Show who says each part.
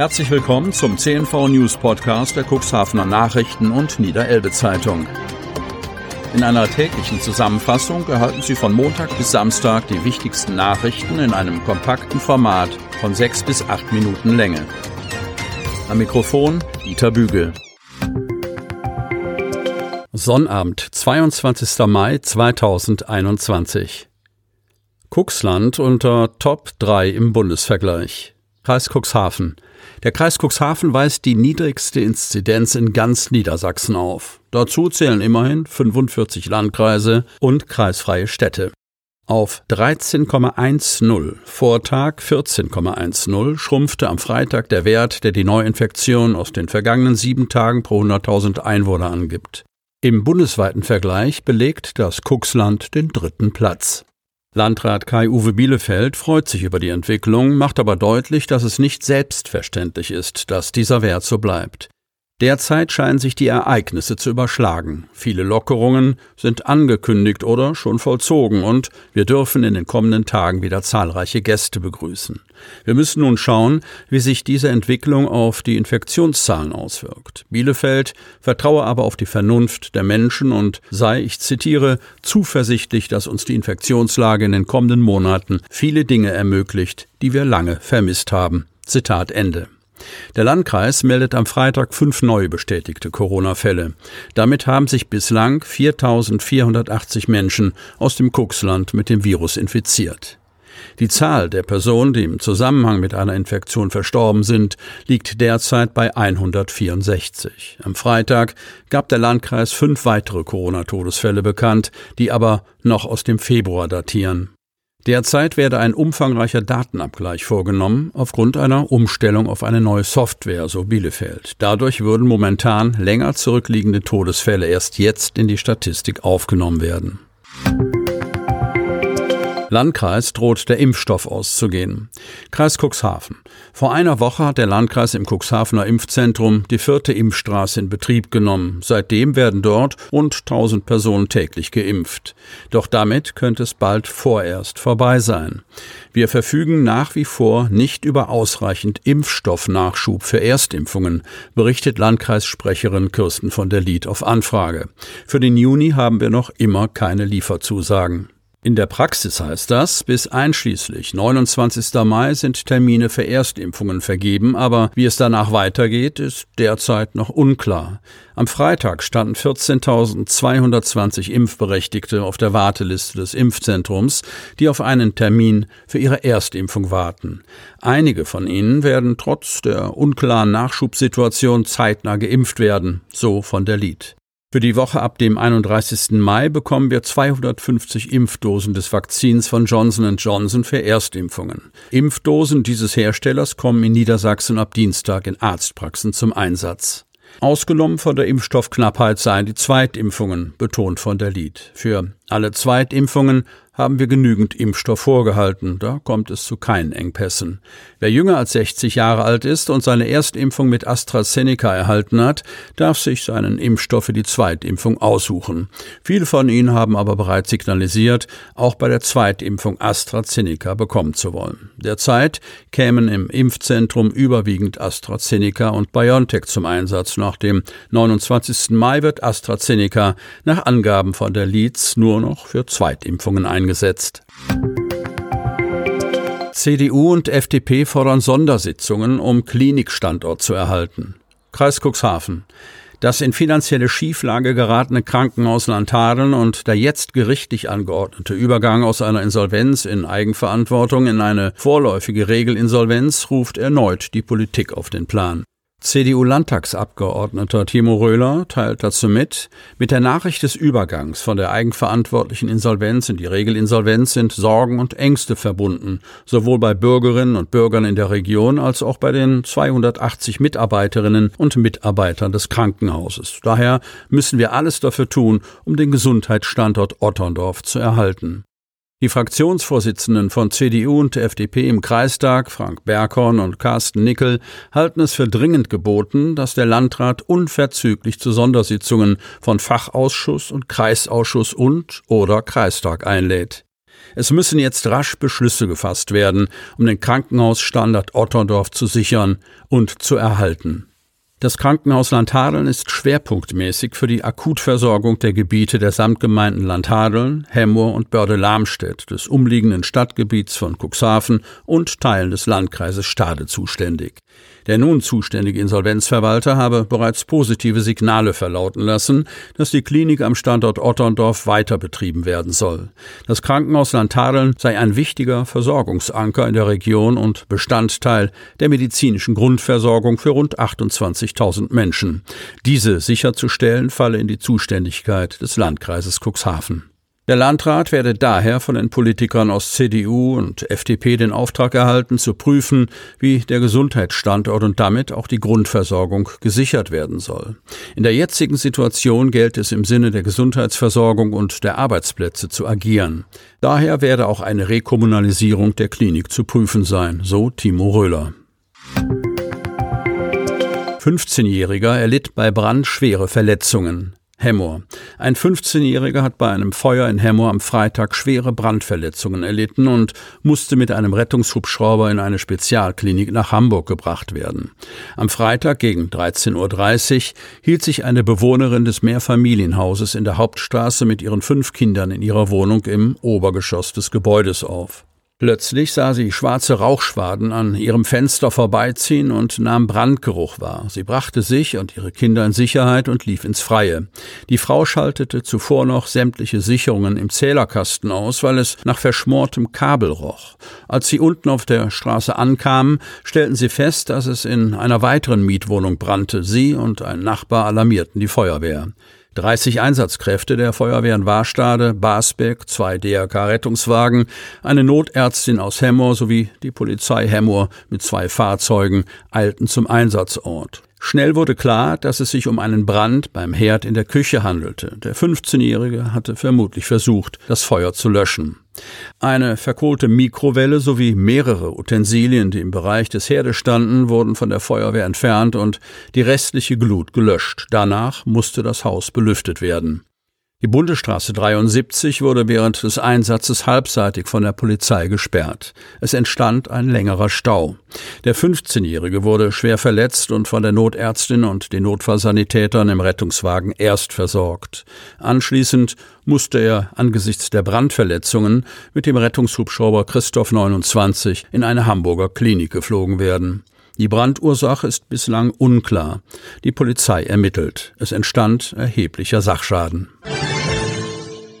Speaker 1: Herzlich willkommen zum CNV News Podcast der Cuxhavener Nachrichten und Niederelbe Zeitung. In einer täglichen Zusammenfassung erhalten Sie von Montag bis Samstag die wichtigsten Nachrichten in einem kompakten Format von sechs bis acht Minuten Länge. Am Mikrofon Dieter Bügel. Sonnabend, 22. Mai 2021. Cuxland unter Top 3 im Bundesvergleich. Kreis Cuxhaven. Der Kreis Cuxhaven weist die niedrigste Inzidenz in ganz Niedersachsen auf. Dazu zählen immerhin 45 Landkreise und kreisfreie Städte. Auf 13,10 Vortag 14,10 schrumpfte am Freitag der Wert, der die Neuinfektion aus den vergangenen sieben Tagen pro 100.000 Einwohner angibt. Im bundesweiten Vergleich belegt das Cuxland den dritten Platz. Landrat Kai-Uwe Bielefeld freut sich über die Entwicklung, macht aber deutlich, dass es nicht selbstverständlich ist, dass dieser Wert so bleibt. Derzeit scheinen sich die Ereignisse zu überschlagen. Viele Lockerungen sind angekündigt oder schon vollzogen und wir dürfen in den kommenden Tagen wieder zahlreiche Gäste begrüßen. Wir müssen nun schauen, wie sich diese Entwicklung auf die Infektionszahlen auswirkt. Bielefeld vertraue aber auf die Vernunft der Menschen und sei, ich zitiere, zuversichtlich, dass uns die Infektionslage in den kommenden Monaten viele Dinge ermöglicht, die wir lange vermisst haben. Zitat Ende. Der Landkreis meldet am Freitag fünf neu bestätigte Corona-Fälle. Damit haben sich bislang 4.480 Menschen aus dem Kuxland mit dem Virus infiziert. Die Zahl der Personen, die im Zusammenhang mit einer Infektion verstorben sind, liegt derzeit bei 164. Am Freitag gab der Landkreis fünf weitere Corona-Todesfälle bekannt, die aber noch aus dem Februar datieren. Derzeit werde ein umfangreicher Datenabgleich vorgenommen aufgrund einer Umstellung auf eine neue Software, so Bielefeld. Dadurch würden momentan länger zurückliegende Todesfälle erst jetzt in die Statistik aufgenommen werden. Landkreis droht der Impfstoff auszugehen. Kreis Cuxhaven. Vor einer Woche hat der Landkreis im Cuxhavener Impfzentrum die vierte Impfstraße in Betrieb genommen. Seitdem werden dort rund 1000 Personen täglich geimpft. Doch damit könnte es bald vorerst vorbei sein. Wir verfügen nach wie vor nicht über ausreichend Impfstoffnachschub für Erstimpfungen, berichtet Landkreissprecherin Kirsten von der Lied auf Anfrage. Für den Juni haben wir noch immer keine Lieferzusagen. In der Praxis heißt das, bis einschließlich 29. Mai sind Termine für Erstimpfungen vergeben, aber wie es danach weitergeht, ist derzeit noch unklar. Am Freitag standen 14.220 Impfberechtigte auf der Warteliste des Impfzentrums, die auf einen Termin für ihre Erstimpfung warten. Einige von ihnen werden trotz der unklaren Nachschubsituation zeitnah geimpft werden, so von der Lied. Für die Woche ab dem 31. Mai bekommen wir 250 Impfdosen des Vakzins von Johnson Johnson für Erstimpfungen. Impfdosen dieses Herstellers kommen in Niedersachsen ab Dienstag in Arztpraxen zum Einsatz. Ausgenommen von der Impfstoffknappheit seien die Zweitimpfungen, betont von der Lied. Für alle Zweitimpfungen haben wir genügend Impfstoff vorgehalten. Da kommt es zu keinen Engpässen. Wer jünger als 60 Jahre alt ist und seine Erstimpfung mit AstraZeneca erhalten hat, darf sich seinen Impfstoff für die Zweitimpfung aussuchen. Viele von ihnen haben aber bereits signalisiert, auch bei der Zweitimpfung AstraZeneca bekommen zu wollen. Derzeit kämen im Impfzentrum überwiegend AstraZeneca und BioNTech zum Einsatz. Nach dem 29. Mai wird AstraZeneca nach Angaben von der Leeds nur noch für Zweitimpfungen eingesetzt eingesetzt. CDU und FDP fordern Sondersitzungen, um Klinikstandort zu erhalten. Kreis Cuxhaven. Das in finanzielle Schieflage geratene Krankenhaus Landhadeln und der jetzt gerichtlich angeordnete Übergang aus einer Insolvenz in Eigenverantwortung in eine vorläufige Regelinsolvenz ruft erneut die Politik auf den Plan. CDU-Landtagsabgeordneter Timo Röhler teilt dazu mit, mit der Nachricht des Übergangs von der eigenverantwortlichen Insolvenz in die Regelinsolvenz sind Sorgen und Ängste verbunden, sowohl bei Bürgerinnen und Bürgern in der Region als auch bei den 280 Mitarbeiterinnen und Mitarbeitern des Krankenhauses. Daher müssen wir alles dafür tun, um den Gesundheitsstandort Otterndorf zu erhalten. Die Fraktionsvorsitzenden von CDU und FDP im Kreistag, Frank Berghorn und Carsten Nickel, halten es für dringend geboten, dass der Landrat unverzüglich zu Sondersitzungen von Fachausschuss und Kreisausschuss und oder Kreistag einlädt. Es müssen jetzt rasch Beschlüsse gefasst werden, um den Krankenhausstandard Otterndorf zu sichern und zu erhalten. Das Krankenhaus Landhadeln ist schwerpunktmäßig für die Akutversorgung der Gebiete der Samtgemeinden Landhadeln, Hemmoor und Börde-Lamstedt, des umliegenden Stadtgebiets von Cuxhaven und Teilen des Landkreises Stade zuständig. Der nun zuständige Insolvenzverwalter habe bereits positive Signale verlauten lassen, dass die Klinik am Standort Otterndorf weiter betrieben werden soll. Das Krankenhaus Landhadeln sei ein wichtiger Versorgungsanker in der Region und Bestandteil der medizinischen Grundversorgung für rund 28.000 Menschen. Diese sicherzustellen falle in die Zuständigkeit des Landkreises Cuxhaven. Der Landrat werde daher von den Politikern aus CDU und FDP den Auftrag erhalten, zu prüfen, wie der Gesundheitsstandort und damit auch die Grundversorgung gesichert werden soll. In der jetzigen Situation gilt es im Sinne der Gesundheitsversorgung und der Arbeitsplätze zu agieren. Daher werde auch eine Rekommunalisierung der Klinik zu prüfen sein, so Timo Röhler. 15-Jähriger erlitt bei Brand schwere Verletzungen. Hemmoor. Ein 15-Jähriger hat bei einem Feuer in Hemmoor am Freitag schwere Brandverletzungen erlitten und musste mit einem Rettungshubschrauber in eine Spezialklinik nach Hamburg gebracht werden. Am Freitag gegen 13.30 Uhr hielt sich eine Bewohnerin des Mehrfamilienhauses in der Hauptstraße mit ihren fünf Kindern in ihrer Wohnung im Obergeschoss des Gebäudes auf. Plötzlich sah sie schwarze Rauchschwaden an ihrem Fenster vorbeiziehen und nahm Brandgeruch wahr. Sie brachte sich und ihre Kinder in Sicherheit und lief ins Freie. Die Frau schaltete zuvor noch sämtliche Sicherungen im Zählerkasten aus, weil es nach verschmortem Kabel roch. Als sie unten auf der Straße ankamen, stellten sie fest, dass es in einer weiteren Mietwohnung brannte. Sie und ein Nachbar alarmierten die Feuerwehr. 30 Einsatzkräfte der Feuerwehren Warstade, Basbeck, zwei DRK-Rettungswagen, eine Notärztin aus Hemmoor sowie die Polizei Hemmoor mit zwei Fahrzeugen eilten zum Einsatzort. Schnell wurde klar, dass es sich um einen Brand beim Herd in der Küche handelte. Der 15-Jährige hatte vermutlich versucht, das Feuer zu löschen. Eine verkohlte Mikrowelle sowie mehrere Utensilien, die im Bereich des Herdes standen, wurden von der Feuerwehr entfernt und die restliche Glut gelöscht. Danach musste das Haus belüftet werden. Die Bundesstraße 73 wurde während des Einsatzes halbseitig von der Polizei gesperrt. Es entstand ein längerer Stau. Der 15-Jährige wurde schwer verletzt und von der Notärztin und den Notfallsanitätern im Rettungswagen erst versorgt. Anschließend musste er angesichts der Brandverletzungen mit dem Rettungshubschrauber Christoph 29 in eine Hamburger Klinik geflogen werden. Die Brandursache ist bislang unklar. Die Polizei ermittelt. Es entstand erheblicher Sachschaden.